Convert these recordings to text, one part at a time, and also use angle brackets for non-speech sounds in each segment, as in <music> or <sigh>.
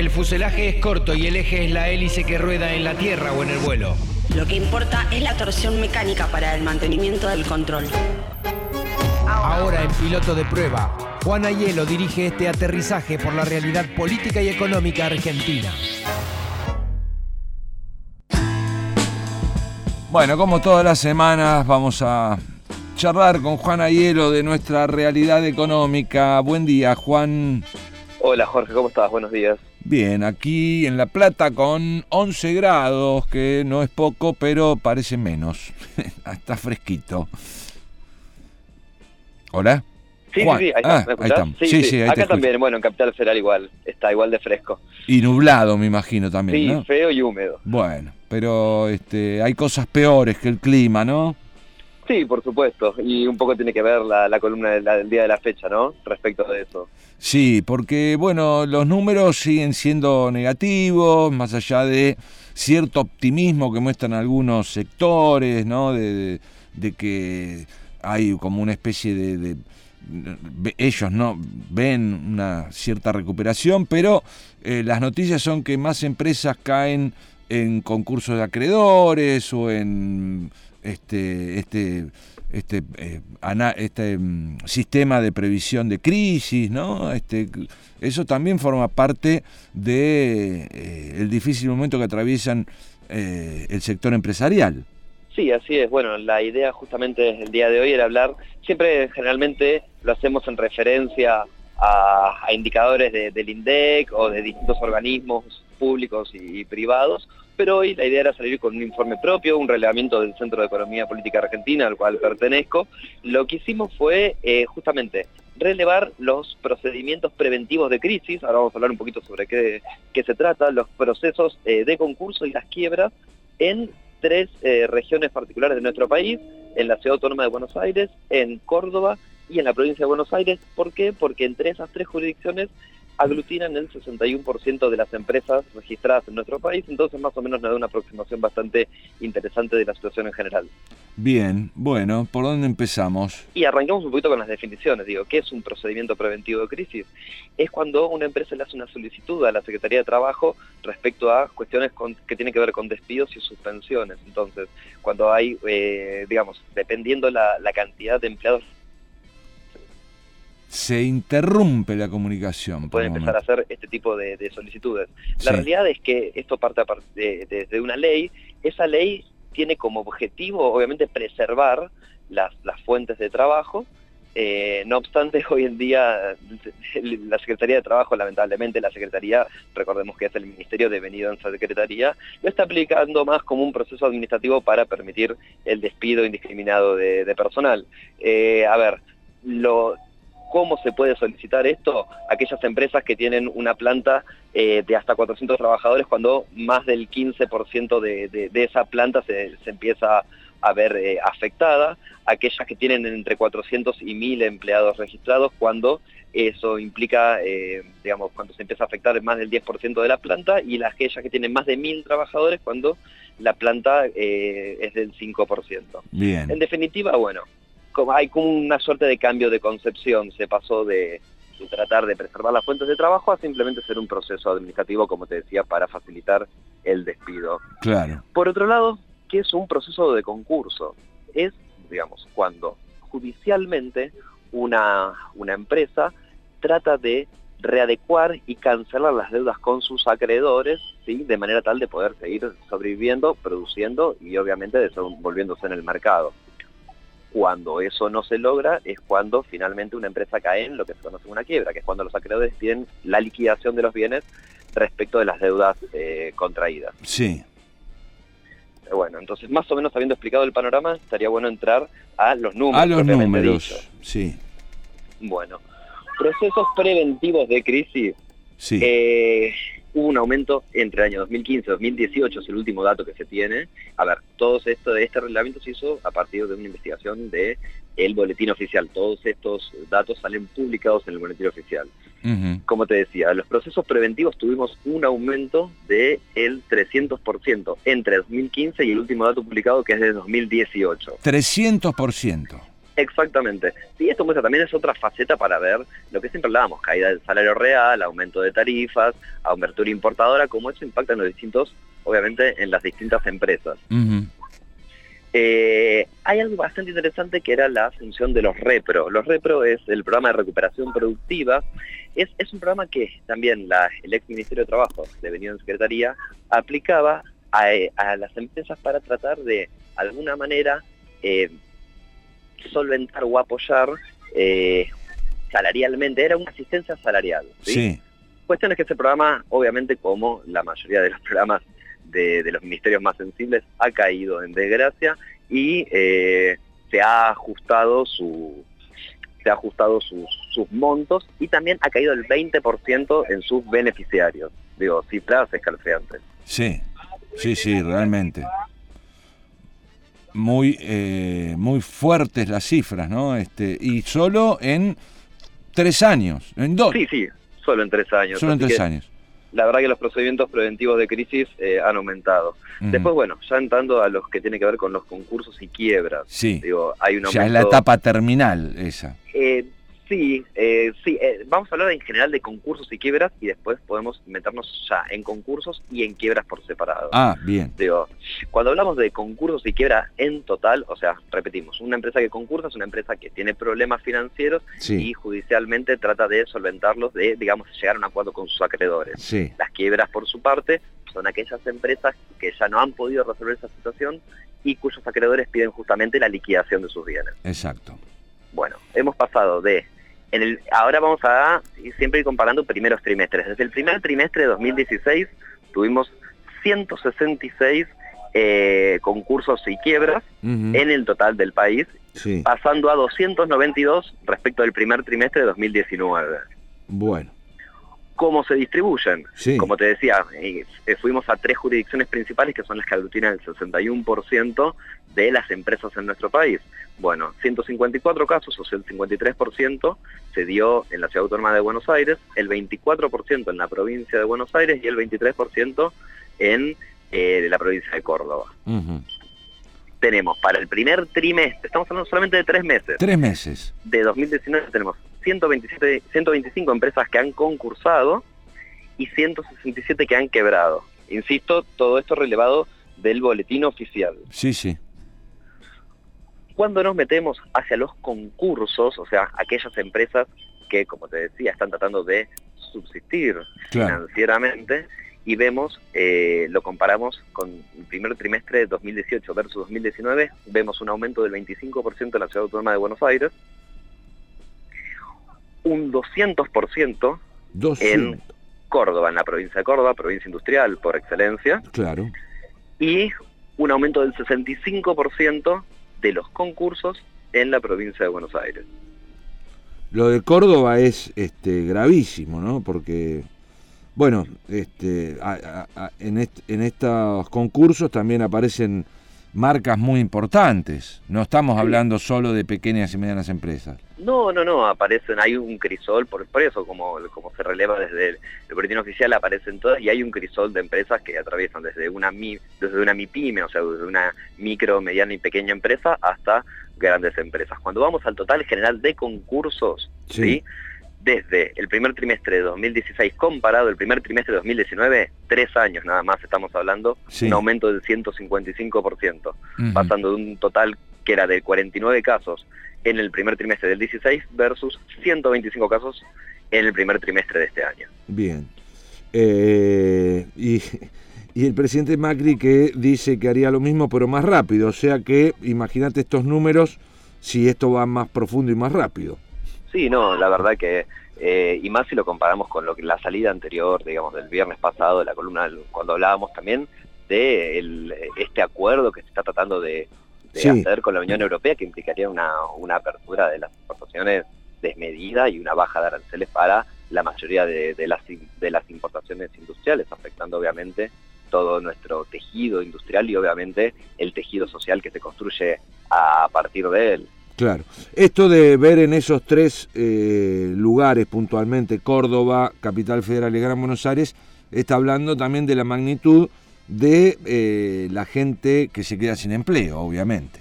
El fuselaje es corto y el eje es la hélice que rueda en la tierra o en el vuelo. Lo que importa es la torsión mecánica para el mantenimiento del control. Ahora en piloto de prueba, Juan Ayelo dirige este aterrizaje por la realidad política y económica argentina. Bueno, como todas las semanas vamos a charlar con Juan Ayelo de nuestra realidad económica. Buen día, Juan. Hola Jorge, ¿cómo estás? Buenos días. Bien, aquí en La Plata con 11 grados, que no es poco, pero parece menos. <laughs> Está fresquito. ¿Hola? Sí, Juan. sí, sí, ahí, está, Ah, ¿me ahí escuchás? estamos. Sí, Sí, sí, sí, ahí te Acá también, bueno, en Capital será igual, está igual de fresco. Y nublado, me imagino también, Sí, ¿no? feo y húmedo. Bueno, pero este, hay cosas peores que el clima, ¿no? Sí, por supuesto, y un poco tiene que ver la, columna del día de la fecha, ¿no? Respecto de eso. Sí, porque bueno, los números siguen siendo negativos, más allá de cierto optimismo que muestran algunos sectores, ¿no? De, que hay como una especie de, ellos no ven una cierta recuperación, pero eh, las noticias son que más empresas caen en concursos de acreedores o en este este este eh, este mm, sistema de previsión de crisis, ¿no? Este eso también forma parte de eh, difícil momento que atraviesan eh, el sector empresarial. Sí, así es. Bueno, la idea justamente el día de hoy era hablar, siempre generalmente lo hacemos en referencia a, indicadores de- del INDEC o de distintos organismos públicos y privados, pero hoy la idea era salir con un informe propio, un relevamiento del Centro de Economía Política Argentina, al cual pertenezco. Lo que hicimos fue eh, justamente relevar los procedimientos preventivos de crisis, ahora vamos a hablar un poquito sobre qué, qué se trata, los procesos eh, de concurso y las quiebras en tres eh, regiones particulares de nuestro país, en la Ciudad Autónoma de Buenos Aires, en Córdoba y en la provincia de Buenos Aires. ¿Por qué? Porque entre esas tres jurisdicciones aglutinan el 61% de las empresas registradas en nuestro país, entonces más o menos nos da una aproximación bastante interesante de la situación en general. Bien, bueno, ¿por dónde empezamos? Y arranquemos un poquito con las definiciones. Digo, ¿qué es un procedimiento preventivo de crisis? Es cuando una empresa le hace una solicitud a la Secretaría de Trabajo respecto a cuestiones con- que tienen que ver con despidos y suspensiones. Entonces, cuando hay, eh, digamos, dependiendo la, la cantidad de empleados Se interrumpe la comunicación. pueden un empezar a hacer este tipo de, de solicitudes. La Sí. realidad es que esto parte par- de, de- de una ley. Esa ley tiene como objetivo, obviamente, preservar las, las fuentes de trabajo. Eh, no obstante, <laughs> hoy en día la Secretaría de Trabajo, lamentablemente la Secretaría, recordemos que es el Ministerio devenido en Secretaría, lo está aplicando más como un proceso administrativo para permitir el despido indiscriminado de, de personal. Eh, a ver, lo, ¿Cómo se puede solicitar esto? Aquellas empresas que tienen una planta eh, de hasta 400 trabajadores cuando más del 15% de, de- de esa planta se, se empieza a ver eh, afectada. Aquellas que tienen entre 400 y 1000 empleados registrados cuando eso implica, eh, digamos, cuando se empieza a afectar más del 10% de la planta y las aquellas que tienen más de 1000 trabajadores cuando la planta eh, es del 5%. Bien. En definitiva, bueno, como hay como una suerte de cambio de concepción, se pasó de, de tratar de preservar las fuentes de trabajo a simplemente ser un proceso administrativo, como te decía, para facilitar el despido. Claro. Por otro lado, ¿qué es un proceso de concurso? Es, digamos, cuando judicialmente una, una empresa trata de readecuar y cancelar las deudas con sus acreedores, ¿sí? de manera tal de poder seguir sobreviviendo, produciendo y obviamente desenvolviéndose en el mercado. Cuando eso no se logra es cuando finalmente una empresa cae en lo que se conoce como una quiebra, que es cuando los acreedores piden la liquidación de los bienes respecto de las deudas eh, contraídas. Sí. Eh, Bueno, entonces más o menos habiendo explicado el panorama, estaría bueno entrar a los números. A los números. dichos. Sí. Bueno, procesos preventivos de crisis. Sí. Eh, hubo un aumento entre el año 2015 y 2018, es el último dato que se tiene. A ver, todo esto de este reglamento se hizo a partir de una investigación de el boletín oficial. Todos estos datos salen publicados en el boletín oficial. Como te decía, los procesos preventivos tuvimos un aumento del el 300% entre 2015 y el último dato publicado que es de 2018. 300%. Exactamente. Sí, esto muestra también es otra faceta para ver lo que siempre hablábamos, caída del salario real, aumento de tarifas, apertura importadora, cómo eso impacta en los distintos, obviamente, en las distintas empresas. Eh, hay algo bastante interesante que era la función de los REPRO. Los REPRO es el programa de recuperación productiva. Es, es un programa que también la, el ex Ministerio de Trabajo, devenido en Secretaría, aplicaba a, a, las empresas para tratar de alguna manera eh, solventar o apoyar eh, salarialmente, era una asistencia salarial. ¿sí? Cuestión es que ese programa, obviamente como la mayoría de los programas de, los ministerios más sensibles, ha caído en desgracia y eh, se ha ajustado su se ha ajustado sus, sus montos y también ha caído el 20% en sus beneficiarios. Digo, cifras escalofriantes. Sí, sí, sí, realmente muy, eh, muy fuertes las cifras, ¿no? Este, y solo en tres años, en dos. Sí, sí, solo en tres años. Solo en tres años. La verdad que los procedimientos preventivos de crisis eh, han aumentado. Después, bueno, ya entrando a los que tiene que ver con los concursos y quiebras. Sí. Digo, hay un Ya es la etapa terminal esa. Eh, Sí, eh, sí, eh, vamos a hablar en general de concursos y quiebras y después podemos meternos ya en concursos y en quiebras por separado. Ah, bien. Digo, cuando hablamos de concursos y quiebras en total, o sea, repetimos, una empresa que concursa es una empresa que tiene problemas financieros y judicialmente trata de solventarlos, de, digamos, llegar a un acuerdo con sus acreedores. Sí. Las quiebras, por su parte, son aquellas empresas que ya no han podido resolver esa situación y cuyos acreedores piden justamente la liquidación de sus bienes. Exacto. Bueno, hemos pasado de ahora vamos a siempre ir comparando primeros trimestres. Desde el primer trimestre de 2016 tuvimos 166 eh, concursos y quiebras en el total del país, pasando a 292 respecto del primer trimestre de 2019. Bueno. ¿Cómo se distribuyen? Como te decía, eh, fuimos a tres jurisdicciones principales que son las que aglutinan el 61% de las empresas en nuestro país. Bueno, 154 casos, o sea, el 53% se dio en la Ciudad Autónoma de Buenos Aires, el 24% en la provincia de Buenos Aires y el 23% en eh, la provincia de Córdoba. Tenemos para el primer trimestre, estamos hablando solamente de tres meses. Tres meses. De 2019 tenemos 127, 125 empresas que han concursado y 167 que han quebrado. Insisto, todo esto relevado del boletín oficial. Sí, sí. Cuando nos metemos hacia los concursos, o sea, aquellas empresas que, como te decía, están tratando de subsistir financieramente, y vemos, eh, lo comparamos con el primer trimestre de 2018 versus 2019, vemos un aumento del 25% en la Ciudad Autónoma de Buenos Aires, un 200%, en Córdoba, en la provincia de Córdoba, provincia industrial por excelencia. Claro. Y un aumento del 65% de los concursos en la provincia de Buenos Aires. Lo de Córdoba es este, gravísimo, ¿no? Porque, bueno, este, en, en estos concursos también aparecen marcas muy importantes. No estamos hablando solo de pequeñas y medianas empresas. No, no, no, aparecen, hay un crisol, por, eso como, como se releva desde el, boletín oficial aparecen todas y hay un crisol de empresas que atraviesan desde una mi, desde una MIPYME, o sea, desde una micro, mediana y pequeña empresa hasta grandes empresas. Cuando vamos al total general de concursos, ¿sí? Desde el primer trimestre de 2016 comparado el primer trimestre de 2019, tres años nada más estamos hablando, un aumento del 155%, pasando de un total que era de 49 casos en el primer trimestre del 16 versus 125 casos en el primer trimestre de este año. Bien. Eh, y, y el presidente Macri que dice que haría lo mismo pero más rápido, o sea que imagínate estos números si esto va más profundo y más rápido. Sí, no, la verdad que, eh, y más si lo comparamos con lo que la salida anterior, digamos, del viernes pasado, de la columna, cuando hablábamos también de este acuerdo que se está tratando de, hacer con la Unión Europea, que implicaría una, apertura de las importaciones desmedida y una baja de aranceles para la mayoría de, las, de las importaciones industriales, afectando obviamente todo nuestro tejido industrial y obviamente el tejido social que se construye a partir de él. Claro. Esto de ver en esos tres eh, lugares puntualmente, Córdoba, Capital Federal y Gran Buenos Aires, está hablando también de la magnitud de eh, la gente que se queda sin empleo, obviamente.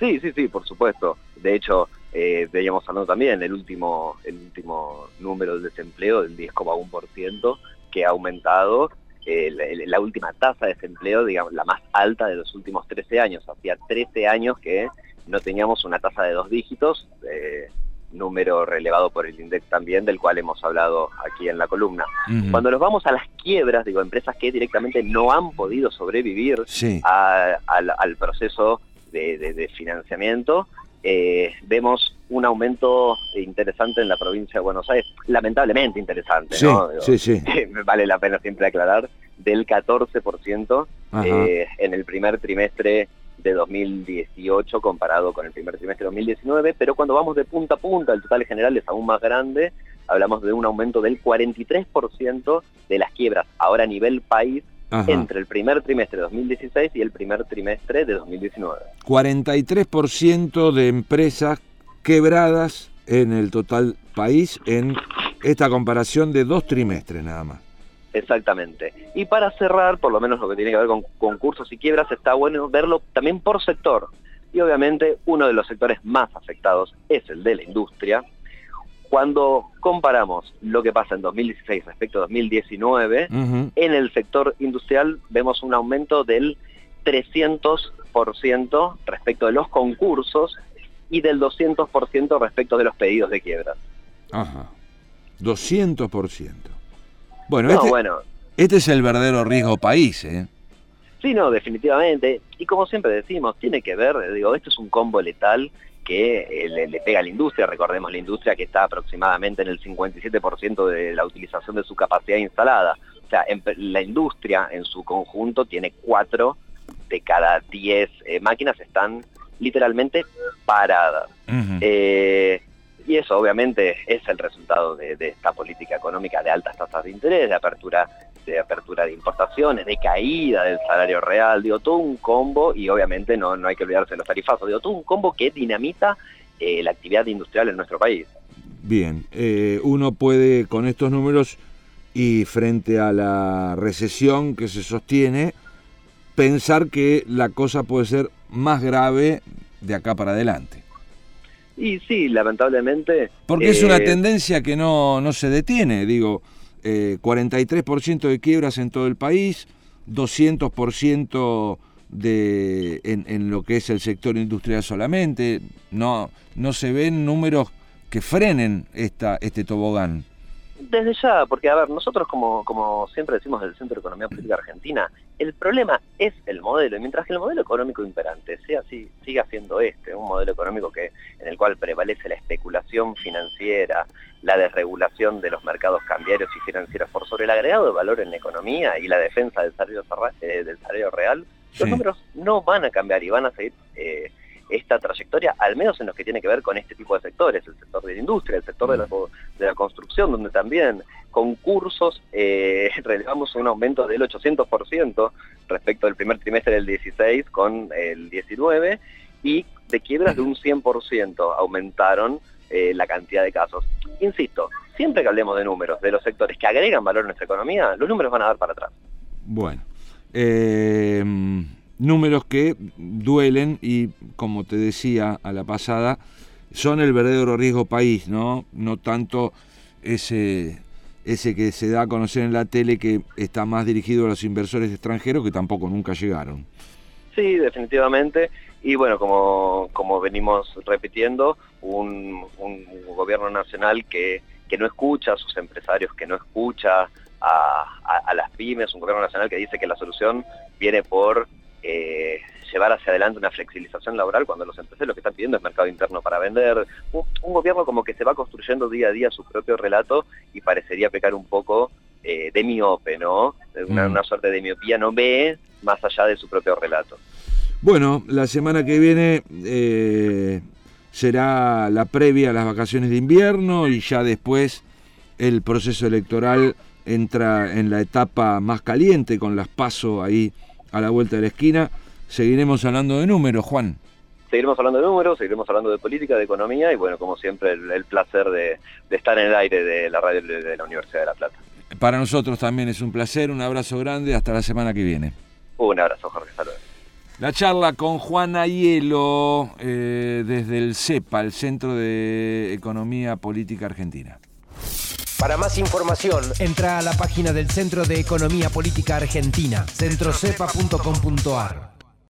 Sí, sí, sí, por supuesto. De hecho, eh, veíamos hablando también el último, el último número del desempleo del 10,1% que ha aumentado eh, la, última tasa de desempleo, digamos, la más alta de los últimos 13 años. Hacía 13 años que no teníamos una tasa de dos dígitos, eh, número relevado por el INDEC también, del cual hemos hablado aquí en la columna. Cuando nos vamos a las quiebras, digo, empresas que directamente no han podido sobrevivir al, proceso de financiamiento, eh, vemos un aumento interesante en la provincia de Buenos Aires, lamentablemente interesante, ¿no? Sí, sí. <laughs> vale la pena siempre aclarar, del 14% eh, en el primer trimestre de 2018 comparado con el primer trimestre de 2019, pero cuando vamos de punta a punta, el total general es aún más grande, hablamos de un aumento del 43% de las quiebras ahora a nivel país entre el primer trimestre de 2016 y el primer trimestre de 2019. 43% de empresas quebradas en el total país en esta comparación de dos trimestres nada más. Exactamente. Y para cerrar, por lo menos lo que tiene que ver con concursos y quiebras, está bueno verlo también por sector. Y obviamente uno de los sectores más afectados es el de la industria, cuando comparamos lo que pasa en 2016 respecto a 2019, en el sector industrial vemos un aumento del 300% respecto de los concursos y del 200% respecto de los pedidos de quiebra. Ajá. 200%. Bueno, este, bueno, este es el verdadero riesgo país, ¿eh? Sí, no, definitivamente. Y como siempre decimos, tiene que ver, digo, esto es un combo letal que eh, le, pega a la industria, recordemos la industria que está aproximadamente en el 57% de la utilización de su capacidad instalada. O sea, la industria en su conjunto tiene 4 de cada 10 eh, máquinas están literalmente paradas. Eh, y eso obviamente es el resultado de, de, esta política económica de altas tasas de interés, de apertura de apertura de importaciones, de caída del salario real, digo, todo un combo, y obviamente no, no hay que olvidarse de los tarifazos, digo, todo un combo que dinamita eh, la actividad industrial en nuestro país. Bien, eh, uno puede con estos números y frente a la recesión que se sostiene, pensar que la cosa puede ser más grave de acá para adelante. Y sí, lamentablemente... Porque es una eh, tendencia que no, no se detiene, digo, eh, 43% de quiebras en todo el país, 200% de, en, en, lo que es el sector industrial solamente. No, no se ven números que frenen esta, este tobogán. Desde ya, porque a ver, nosotros como, como siempre decimos del Centro de Economía Política Argentina, el problema es el modelo, y mientras que el modelo económico imperante sea así, siga siendo este, un modelo económico que, en el cual prevalece la especulación financiera, la desregulación de los mercados cambiarios y financieros por sobre el agregado de valor en la economía y la defensa del salario, eh, del salario real, los números no van a cambiar y van a seguir eh, esta trayectoria, al menos en lo que tiene que ver con este tipo de sectores, el sector de la industria, el sector de la, de la construcción, donde también concursos eh, <laughs> relevamos un aumento del 800% respecto al primer trimestre del 16 con el 19 y de quiebras de un 100% aumentaron eh, la cantidad de casos. Insisto, siempre que hablemos de números, de los sectores que agregan valor a nuestra economía, los números van a dar para atrás. Bueno, eh, números que duelen y, como te decía a la pasada, son el verdadero riesgo país, ¿no? No tanto ese, ese que se da a conocer en la tele que está más dirigido a los inversores extranjeros que tampoco nunca llegaron. Sí, definitivamente. Y bueno, como, como venimos repitiendo, un, gobierno nacional que, que, no escucha a sus empresarios, que no escucha a, a, las pymes, un gobierno nacional que dice que la solución viene por eh, llevar hacia adelante una flexibilización laboral cuando los empresarios lo que están pidiendo es mercado interno para vender. Un, gobierno como que se va construyendo día a día su propio relato y parecería pecar un poco eh, de miope, ¿no? Una, mm. una suerte de miopía, no ve más allá de su propio relato. Bueno, la semana que viene eh, será la previa a las vacaciones de invierno y ya después el proceso electoral entra en la etapa más caliente con las pasos ahí a la vuelta de la esquina. Seguiremos hablando de números, Juan. Seguiremos hablando de números, seguiremos hablando de política, de economía y bueno, como siempre, el, placer de, estar en el aire de la radio de la Universidad de La Plata. Para nosotros también es un placer, un abrazo grande, hasta la semana que viene. Un abrazo, Jorge, saludos. La charla con Juana Hielo eh, desde el CEPA, el Centro de Economía Política Argentina. Para más información, entra a la página del Centro de Economía Política Argentina, centrocepa.com.ar.